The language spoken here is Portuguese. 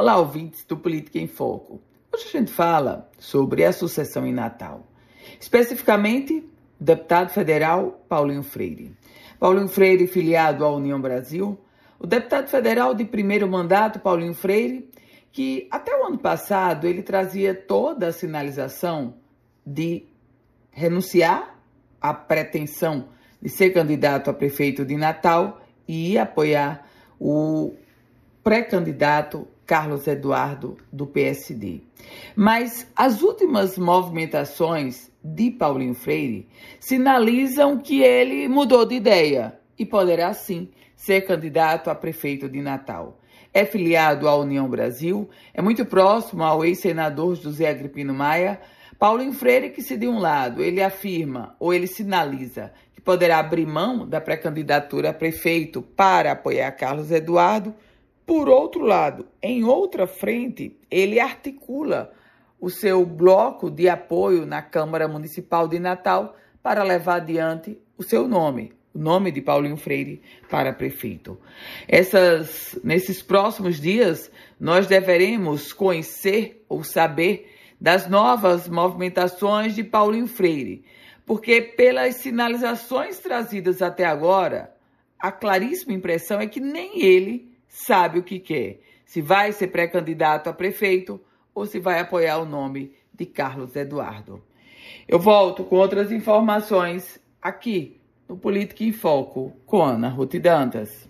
Olá, ouvintes do Política em Foco. Hoje a gente fala sobre a sucessão em Natal. Especificamente, o deputado federal Paulinho Freire. Paulinho Freire, filiado à União Brasil, o deputado federal de primeiro mandato, Paulinho Freire, que até o ano passado ele trazia toda a sinalização de renunciar à pretensão de ser candidato a prefeito de Natal e apoiar o pré-candidato Carlos Eduardo do PSD. Mas as últimas movimentações de Paulinho Freire sinalizam que ele mudou de ideia e poderá sim ser candidato a prefeito de Natal. É filiado à União Brasil, é muito próximo ao ex-senador José Agripino Maia, Paulo Freire, que se de um lado ele afirma ou ele sinaliza que poderá abrir mão da pré-candidatura a prefeito para apoiar Carlos Eduardo, por outro lado, em outra frente, ele articula o seu bloco de apoio na Câmara Municipal de Natal para levar adiante o seu nome, o nome de Paulinho Freire para prefeito. Essas, nesses próximos dias, nós deveremos conhecer ou saber das novas movimentações de Paulinho Freire, porque pelas sinalizações trazidas até agora, a claríssima impressão é que nem ele sabe o que quer, se vai ser pré-candidato a prefeito ou se vai apoiar o nome de Carlos Eduardo. Eu volto com outras informações aqui no Política em Foco com Ana Ruth Dantas.